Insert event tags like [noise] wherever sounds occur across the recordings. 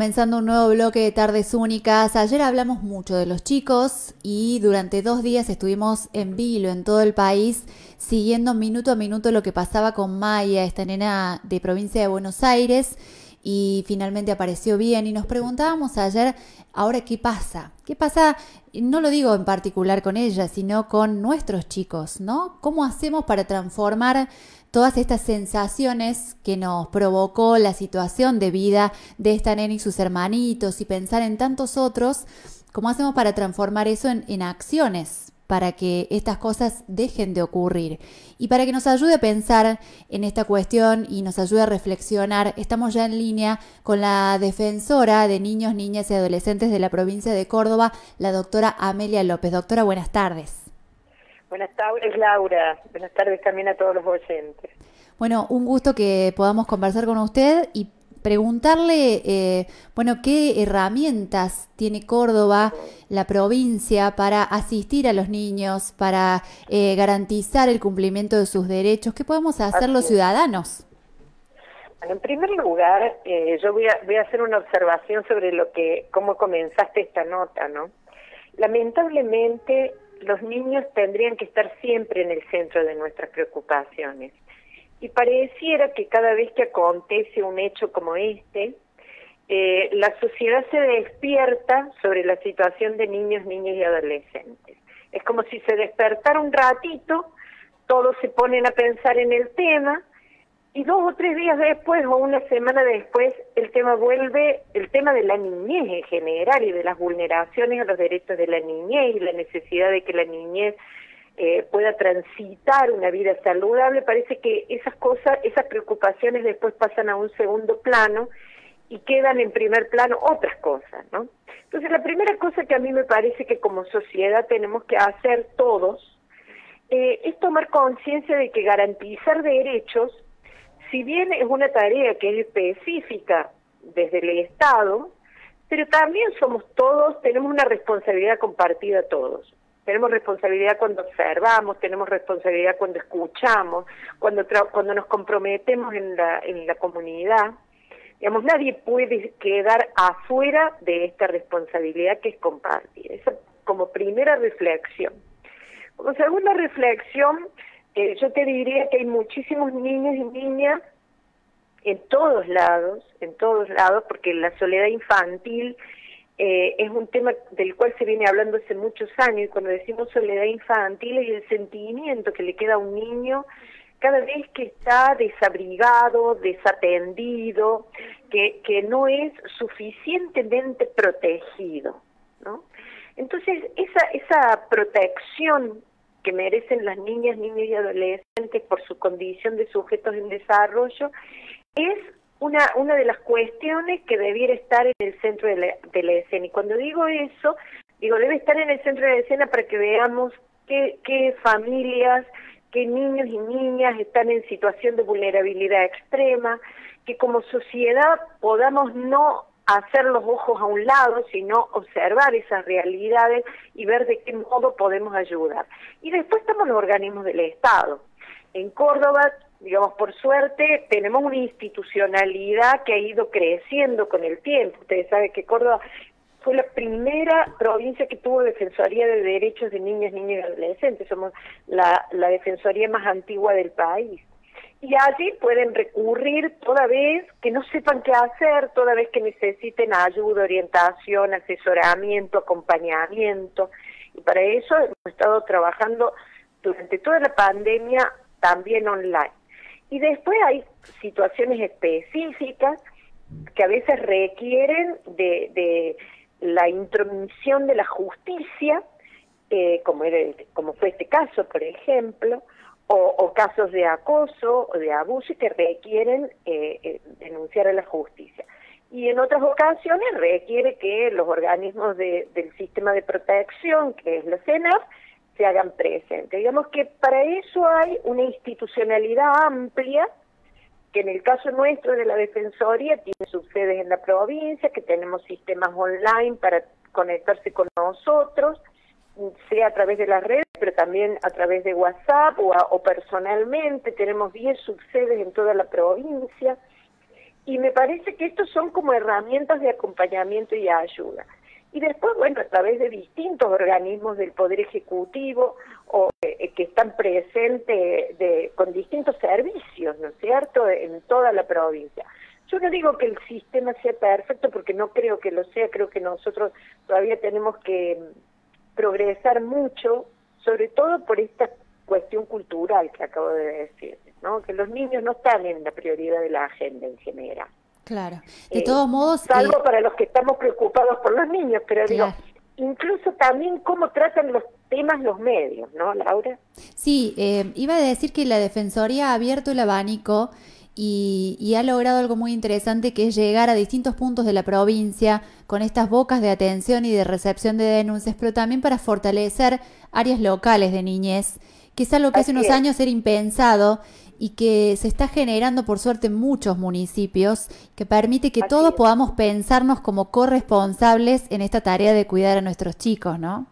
comenzando un nuevo bloque de tardes únicas. Ayer hablamos mucho de los chicos y durante dos días estuvimos en vilo en todo el país siguiendo minuto a minuto lo que pasaba con Maya, esta nena de provincia de Buenos Aires y finalmente apareció bien y nos preguntábamos ayer, ahora qué pasa, qué pasa, no lo digo en particular con ella, sino con nuestros chicos, ¿no? ¿Cómo hacemos para transformar todas estas sensaciones que nos provocó la situación de vida de esta nena y sus hermanitos y pensar en tantos otros, ¿cómo hacemos para transformar eso en, en acciones? Para que estas cosas dejen de ocurrir. Y para que nos ayude a pensar en esta cuestión y nos ayude a reflexionar, estamos ya en línea con la defensora de niños, niñas y adolescentes de la provincia de Córdoba, la doctora Amelia López. Doctora, buenas tardes. Buenas tardes, Laura. Buenas tardes también a todos los oyentes. Bueno, un gusto que podamos conversar con usted y preguntarle, eh, bueno, qué herramientas tiene Córdoba, la provincia, para asistir a los niños, para eh, garantizar el cumplimiento de sus derechos. ¿Qué podemos hacer los ciudadanos? Bueno, en primer lugar, eh, yo voy a, voy a hacer una observación sobre lo que, cómo comenzaste esta nota, ¿no? Lamentablemente, los niños tendrían que estar siempre en el centro de nuestras preocupaciones. Y pareciera que cada vez que acontece un hecho como este, eh, la sociedad se despierta sobre la situación de niños, niñas y adolescentes. Es como si se despertara un ratito, todos se ponen a pensar en el tema y dos o tres días después o una semana después el tema vuelve, el tema de la niñez en general y de las vulneraciones a los derechos de la niñez y la necesidad de que la niñez eh, pueda transitar una vida saludable, parece que esas cosas, esas preocupaciones después pasan a un segundo plano y quedan en primer plano otras cosas, ¿no? Entonces la primera cosa que a mí me parece que como sociedad tenemos que hacer todos eh, es tomar conciencia de que garantizar derechos, si bien es una tarea que es específica desde el Estado, pero también somos todos, tenemos una responsabilidad compartida todos. Tenemos responsabilidad cuando observamos, tenemos responsabilidad cuando escuchamos, cuando cuando nos comprometemos en la, en la comunidad. Digamos, nadie puede quedar afuera de esta responsabilidad que es compartir. Esa como primera reflexión. Como segunda reflexión, eh, yo te diría que hay muchísimos niños y niñas en todos lados, en todos lados, porque la soledad infantil eh, es un tema del cual se viene hablando hace muchos años y cuando decimos soledad infantil es el sentimiento que le queda a un niño cada vez que está desabrigado, desatendido, que, que no es suficientemente protegido, ¿no? Entonces, esa, esa protección que merecen las niñas, niños y adolescentes por su condición de sujetos en desarrollo es una, una de las cuestiones que debiera estar en el centro de la, de la escena. Y cuando digo eso, digo, debe estar en el centro de la escena para que veamos qué, qué familias, qué niños y niñas están en situación de vulnerabilidad extrema, que como sociedad podamos no hacer los ojos a un lado, sino observar esas realidades y ver de qué modo podemos ayudar. Y después estamos los organismos del Estado. En Córdoba digamos, por suerte, tenemos una institucionalidad que ha ido creciendo con el tiempo. Ustedes saben que Córdoba fue la primera provincia que tuvo Defensoría de Derechos de Niñas, Niños y Adolescentes. Somos la, la Defensoría más antigua del país. Y allí pueden recurrir toda vez que no sepan qué hacer, toda vez que necesiten ayuda, orientación, asesoramiento, acompañamiento. Y para eso hemos estado trabajando durante toda la pandemia también online. Y después hay situaciones específicas que a veces requieren de, de la intromisión de la justicia, eh, como, era como fue este caso, por ejemplo, o, casos de acoso o de abuso que requieren eh, eh, denunciar a la justicia. Y en otras ocasiones requiere que los organismos del sistema de protección, que es la CENAF, se hagan presentes. Digamos que para eso hay una institucionalidad amplia, que en el caso nuestro de la Defensoría tiene sus sedes en la provincia, que tenemos sistemas online para conectarse con nosotros, sea a través de las redes, pero también a través de WhatsApp o, o personalmente. Tenemos 10 subsedes en toda la provincia. Y me parece que estos son como herramientas de acompañamiento y ayuda. Y después, bueno, a través de distintos organismos del Poder Ejecutivo o eh, que están presentes de, con distintos servicios, ¿no es cierto?, en toda la provincia. Yo no digo que el sistema sea perfecto porque no creo que lo sea, creo que nosotros todavía tenemos que mm, progresar mucho, sobre todo por esta cuestión cultural que acabo de decir, ¿no? Que los niños no están en la prioridad de la agenda en general. Claro. De eh, todos modos. Salvo eh, para los que estamos preocupados por los niños, pero digo, incluso también cómo tratan los temas los medios, ¿no, Laura? Sí, eh, iba a decir que la Defensoría ha abierto el abanico y, y, ha logrado algo muy interesante que es llegar a distintos puntos de la provincia con estas bocas de atención y de recepción de denuncias, pero también para fortalecer áreas locales de niñez, que es algo que hace unos años era impensado y que se está generando por suerte en muchos municipios, que permite que todos podamos pensarnos como corresponsables en esta tarea de cuidar a nuestros chicos, ¿no?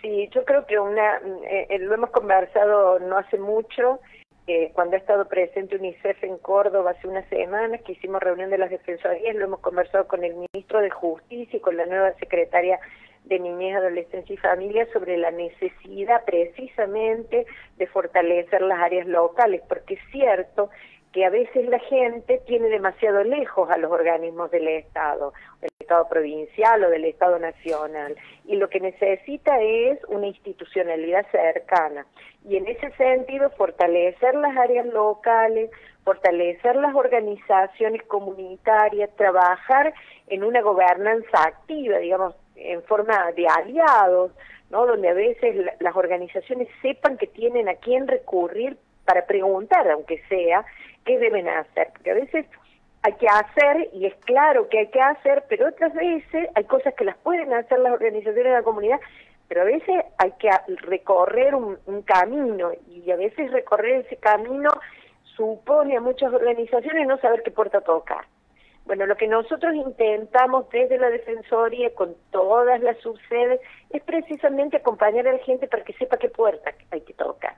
Sí, yo creo que una, eh, eh, lo hemos conversado no hace mucho, eh, cuando ha estado presente UNICEF en Córdoba hace unas semanas, que hicimos reunión de las defensorías, lo hemos conversado con el ministro de Justicia y con la nueva secretaria de Niñez, Adolescencia y Familia sobre la necesidad precisamente de fortalecer las áreas locales, porque es cierto que a veces la gente tiene demasiado lejos a los organismos del Estado, del Estado provincial o del Estado nacional, y lo que necesita es una institucionalidad cercana. Y en ese sentido, fortalecer las áreas locales, fortalecer las organizaciones comunitarias, trabajar en una gobernanza activa, digamos, en forma de aliados, ¿no? donde a veces las organizaciones sepan que tienen a quién recurrir para preguntar, aunque sea, qué deben hacer, porque a veces hay que hacer, y es claro que hay que hacer, pero otras veces hay cosas que las pueden hacer las organizaciones de la comunidad, pero a veces hay que recorrer un, un camino, y a veces recorrer ese camino supone a muchas organizaciones no saber qué puerta tocar. Bueno, lo que nosotros intentamos desde la Defensoría con todas las subsedes es precisamente acompañar a la gente para que sepa qué puerta hay que tocar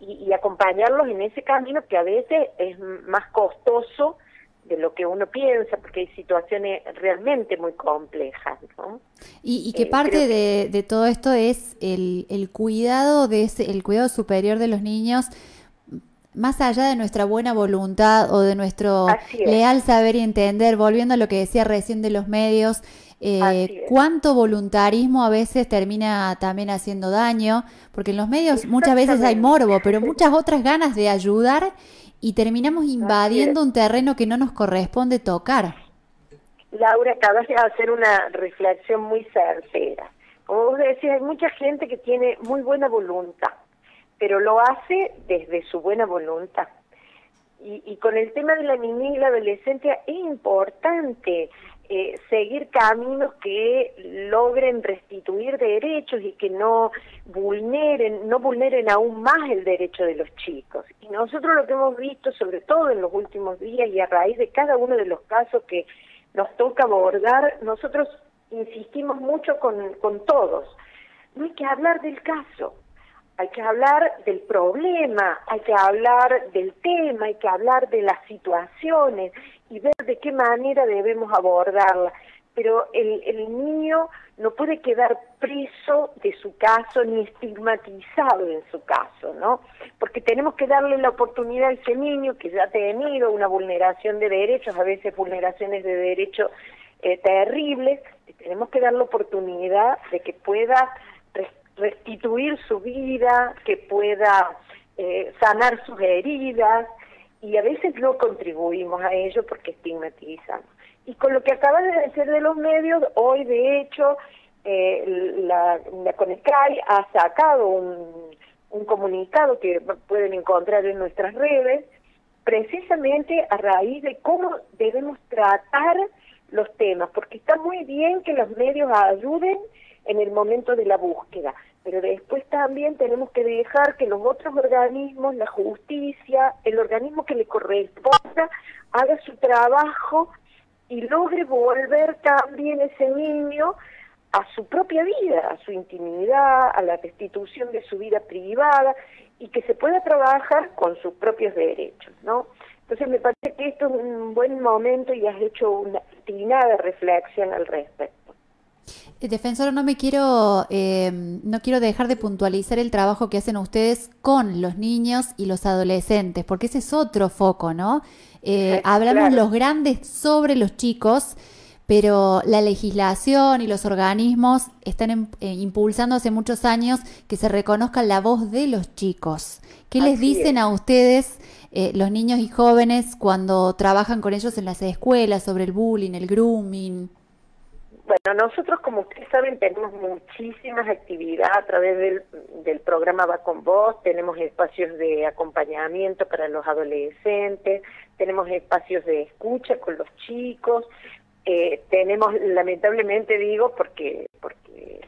y, acompañarlos en ese camino que a veces es más costoso de lo que uno piensa, porque hay situaciones realmente muy complejas. ¿no? Y, y que eh, parte de, de, todo esto es el, el cuidado de ese, el cuidado superior de los niños más allá de nuestra buena voluntad o de nuestro leal saber y entender, volviendo a lo que decía recién de los medios, eh, cuánto voluntarismo a veces termina también haciendo daño, porque en los medios muchas veces hay morbo, pero muchas otras ganas de ayudar y terminamos invadiendo un terreno que no nos corresponde tocar. Laura, acabas de hacer una reflexión muy certera. Como vos decís, hay mucha gente que tiene muy buena voluntad, pero lo hace desde su buena voluntad. Y, y con el tema de la niñez y la adolescencia es importante eh, seguir caminos que logren restituir derechos y que no vulneren, no vulneren aún más el derecho de los chicos. Y nosotros lo que hemos visto, sobre todo en los últimos días y a raíz de cada uno de los casos que nos toca abordar, nosotros insistimos mucho con, con todos. No hay que hablar del caso, hay que hablar del problema, hay que hablar del tema, hay que hablar de las situaciones y ver de qué manera debemos abordarla. Pero el, el niño no puede quedar preso de su caso ni estigmatizado en su caso, ¿no? Porque tenemos que darle la oportunidad a ese niño que ya ha tenido una vulneración de derechos, a veces vulneraciones de derechos eh, terribles, tenemos que dar la oportunidad de que pueda restituir su vida, que pueda eh, sanar sus heridas y a veces no contribuimos a ello porque estigmatizamos. Y con lo que acaba de decir de los medios, hoy de hecho eh, la, la ha sacado un comunicado que pueden encontrar en nuestras redes, precisamente a raíz de cómo debemos tratar los temas, porque está muy bien que los medios ayuden en el momento de la búsqueda, pero después también tenemos que dejar que los otros organismos, la justicia, el organismo que le corresponda, haga su trabajo y logre volver también ese niño a su propia vida, a su intimidad, a la restitución de su vida privada y que se pueda trabajar con sus propios derechos, ¿no? Entonces me parece que esto es un buen momento y has hecho una de reflexión al respecto. Eh, defensor, no me quiero, eh, no quiero dejar de puntualizar el trabajo que hacen ustedes con los niños y los adolescentes, porque ese es otro foco, ¿no? Eh, hablamos los grandes sobre los chicos, pero la legislación y los organismos están em, impulsando hace muchos años que se reconozca la voz de los chicos. ¿Qué les dicen a ustedes los niños y jóvenes cuando trabajan con ellos en las escuelas sobre el bullying, el grooming? Bueno, nosotros, como ustedes saben, tenemos muchísimas actividades a través del, del programa Va con Vos, tenemos espacios de acompañamiento para los adolescentes, tenemos espacios de escucha con los chicos, eh, tenemos, lamentablemente digo, porque, porque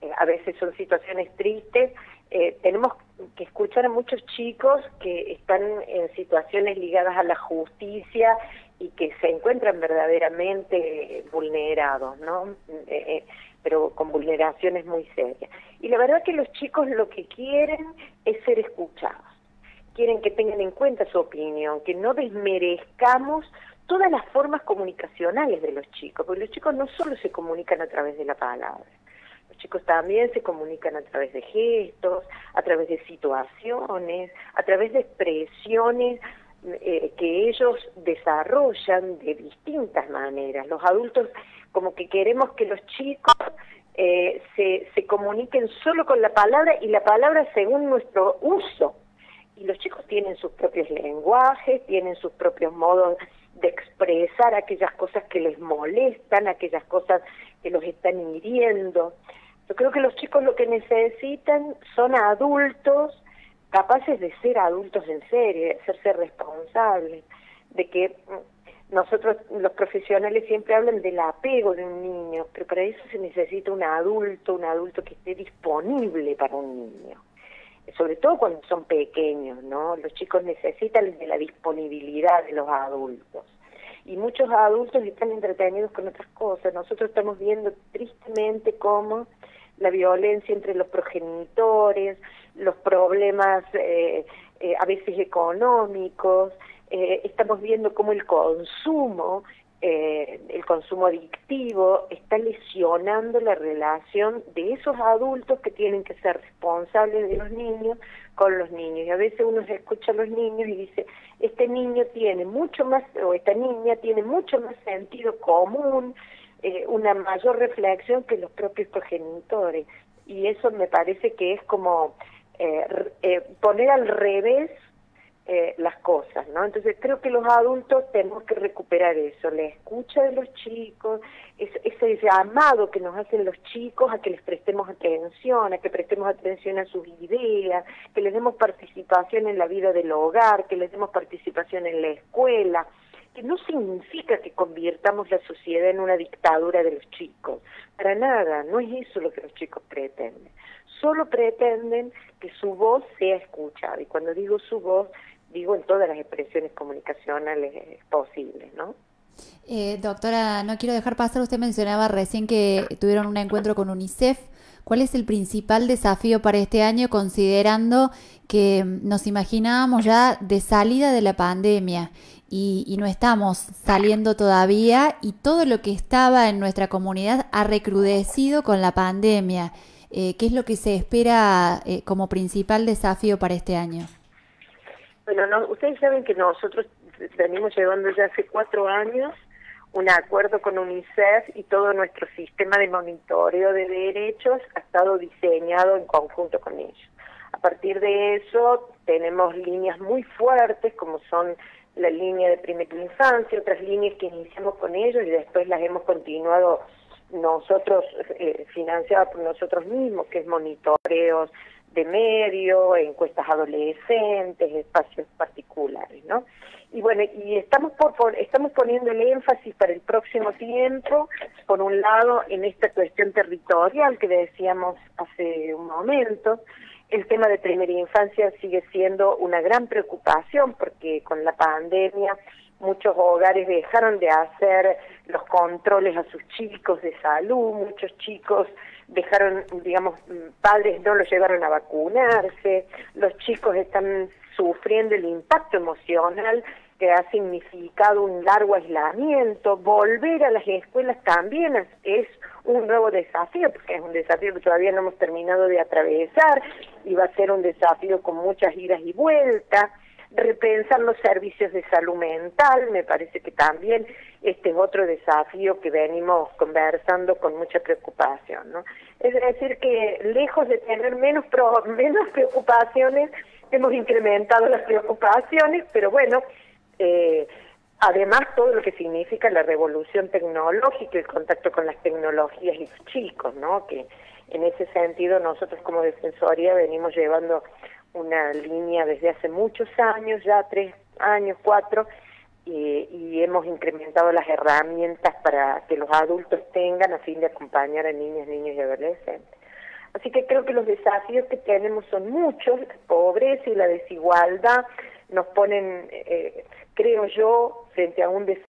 eh, a veces son situaciones tristes, eh, tenemos que escuchar a muchos chicos que están en situaciones ligadas a la justicia y que se encuentran verdaderamente vulnerados, ¿no? Eh, eh, pero con vulneraciones muy serias. Y la verdad que los chicos lo que quieren es ser escuchados, quieren que tengan en cuenta su opinión, que no desmerezcamos todas las formas comunicacionales de los chicos, porque los chicos no solo se comunican a través de la palabra, chicos también se comunican a través de gestos, a través de situaciones, a través de expresiones eh, que ellos desarrollan de distintas maneras. Los adultos como que queremos que los chicos eh, se, se comuniquen solo con la palabra y la palabra según nuestro uso. Y los chicos tienen sus propios lenguajes, tienen sus propios modos de expresar aquellas cosas que les molestan, aquellas cosas que los están hiriendo. Yo creo que los chicos lo que necesitan son adultos capaces de ser adultos en serio, de hacerse responsables, de que mm, nosotros los profesionales siempre hablan del apego de un niño, pero para eso se necesita un adulto, un adulto que esté disponible para un niño, sobre todo cuando son pequeños, ¿no? Los chicos necesitan de la disponibilidad de los adultos. Y muchos adultos están entretenidos con otras cosas. Nosotros estamos viendo tristemente cómo la violencia entre los progenitores, los problemas eh, eh, a veces económicos, eh, estamos viendo cómo el consumo, el consumo adictivo, está lesionando la relación de esos adultos que tienen que ser responsables de los niños con los niños. Y a veces uno escucha a los niños y dice, este niño tiene mucho más, o esta niña tiene mucho más sentido común, eh, una mayor reflexión que los propios progenitores. Y eso me parece que es como eh, eh, poner al revés las cosas, ¿no? Entonces creo que los adultos tenemos que recuperar eso, la escucha de los chicos, ese llamado que nos hacen los chicos a que les prestemos atención, a que prestemos atención a sus ideas, que les demos participación en la vida del hogar, que les demos participación en la escuela, no significa que convirtamos la sociedad en una dictadura de los chicos. Para nada, no es eso lo que los chicos pretenden. Solo pretenden que su voz sea escuchada. Y cuando digo su voz, digo en todas las expresiones comunicacionales posibles, ¿no? Eh, doctora, no quiero dejar pasar, usted mencionaba recién que tuvieron un encuentro con UNICEF. ¿Cuál es el principal desafío para este año considerando que nos imaginábamos ya de salida de la pandemia y, no estamos saliendo todavía y todo lo que estaba en nuestra comunidad ha recrudecido con la pandemia. Eh, ¿Qué es lo que se espera eh, como principal desafío para este año? Bueno, no, ustedes saben que nosotros venimos llevando ya hace cuatro años un acuerdo con UNICEF y todo nuestro sistema de monitoreo de derechos ha estado diseñado en conjunto con ellos. A partir de eso tenemos líneas muy fuertes como son la línea de primera infancia, otras líneas que iniciamos con ellos y después las hemos continuado nosotros, eh, financiadas por nosotros mismos, que es monitoreos de medio, encuestas adolescentes, espacios particulares, ¿no? Y bueno, y estamos por, estamos poniendo el énfasis para el próximo tiempo, por un lado, en esta cuestión territorial que decíamos hace un momento, el tema de primera infancia sigue siendo una gran preocupación porque con la pandemia muchos hogares dejaron de hacer los controles a sus chicos de salud, muchos chicos dejaron, digamos, padres no los llevaron a vacunarse, los chicos están sufriendo el impacto emocional que ha significado un largo aislamiento, volver a las escuelas también es, un nuevo desafío, porque es un desafío que todavía no hemos terminado de atravesar y va a ser un desafío con muchas idas y vueltas repensar los servicios de salud mental, me parece que también este es otro desafío que venimos conversando con mucha preocupación, ¿no? Es decir, que lejos de tener menos, [laughs] menos preocupaciones, hemos incrementado las preocupaciones, pero bueno, eh, además todo lo que significa la revolución tecnológica, el contacto con las tecnologías y los chicos, ¿no? Que en ese sentido nosotros como Defensoría venimos llevando una línea desde hace muchos años, ya tres años, cuatro, y, hemos incrementado las herramientas para que los adultos tengan a fin de acompañar a niñas, niños y adolescentes. Así que creo que los desafíos que tenemos son muchos, la pobreza y la desigualdad nos ponen, eh, creo yo, frente a un desafío